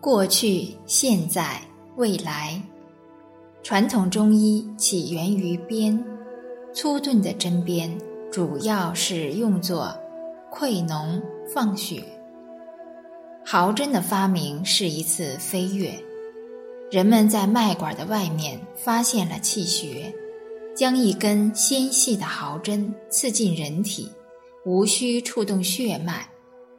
过去、现在、未来，传统中医起源于鞭，粗钝的针鞭主要是用作溃脓、放血。毫针的发明是一次飞跃，人们在脉管的外面发现了气穴，将一根纤细的毫针刺进人体，无需触动血脉，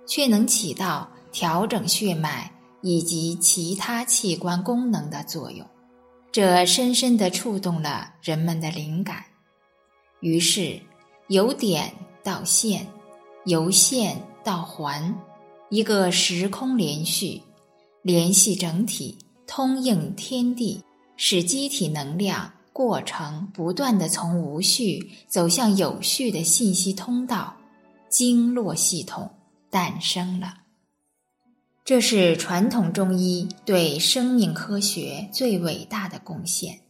却能起到调整血脉。以及其他器官功能的作用，这深深地触动了人们的灵感。于是，由点到线，由线到环，一个时空连续，联系整体，通应天地，使机体能量过程不断地从无序走向有序的信息通道——经络系统诞生了。这是传统中医对生命科学最伟大的贡献。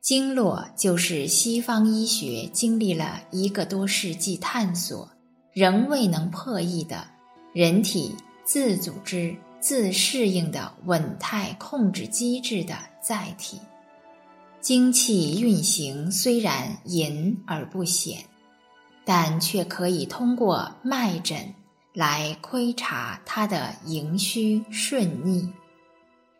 经络就是西方医学经历了一个多世纪探索，仍未能破译的人体自组织、自适应的稳态控制机制的载体。精气运行虽然隐而不显，但却可以通过脉诊。来窥察它的盈虚顺逆，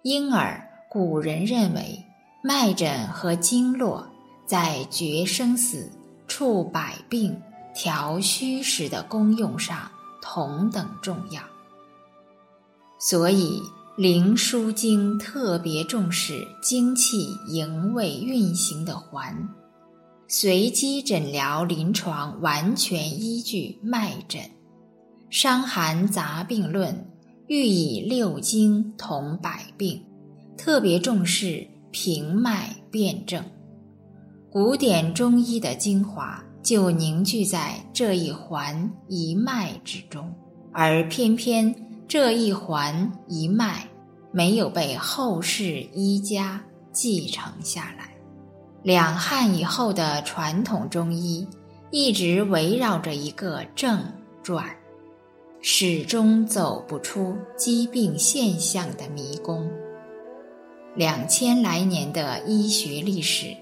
因而古人认为脉诊和经络在决生死、处百病、调虚实的功用上同等重要。所以《灵枢经》特别重视精气营卫运行的环，随机诊疗临床完全依据脉诊。《伤寒杂病论》欲以六经同百病，特别重视平脉辨证。古典中医的精华就凝聚在这一环一脉之中，而偏偏这一环一脉没有被后世医家继承下来。两汉以后的传统中医一直围绕着一个正转。始终走不出疾病现象的迷宫。两千来年的医学历史，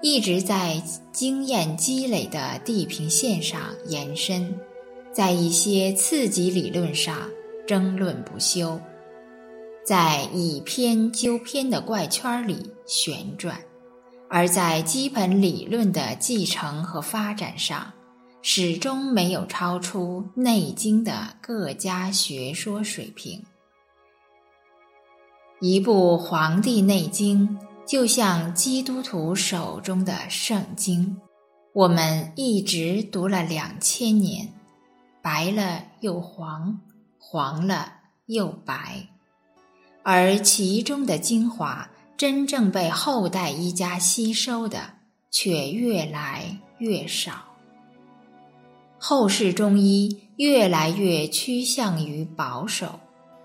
一直在经验积累的地平线上延伸，在一些次级理论上争论不休，在以偏纠偏的怪圈里旋转，而在基本理论的继承和发展上。始终没有超出《内经》的各家学说水平。一部《黄帝内经》就像基督徒手中的圣经，我们一直读了两千年，白了又黄，黄了又白，而其中的精华真正被后代医家吸收的却越来越少。后世中医越来越趋向于保守，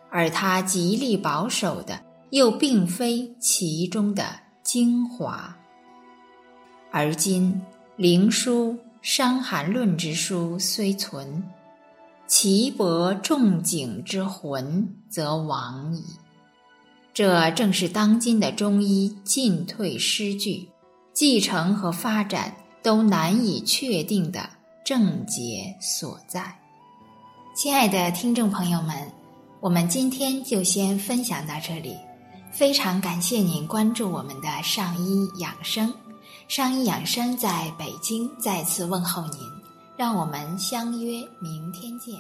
而他极力保守的又并非其中的精华。而今《灵枢·伤寒论》之书虽存，其博仲景之魂则亡矣。这正是当今的中医进退失据、继承和发展都难以确定的。症结所在，亲爱的听众朋友们，我们今天就先分享到这里。非常感谢您关注我们的上医养生，上医养生在北京再次问候您，让我们相约明天见。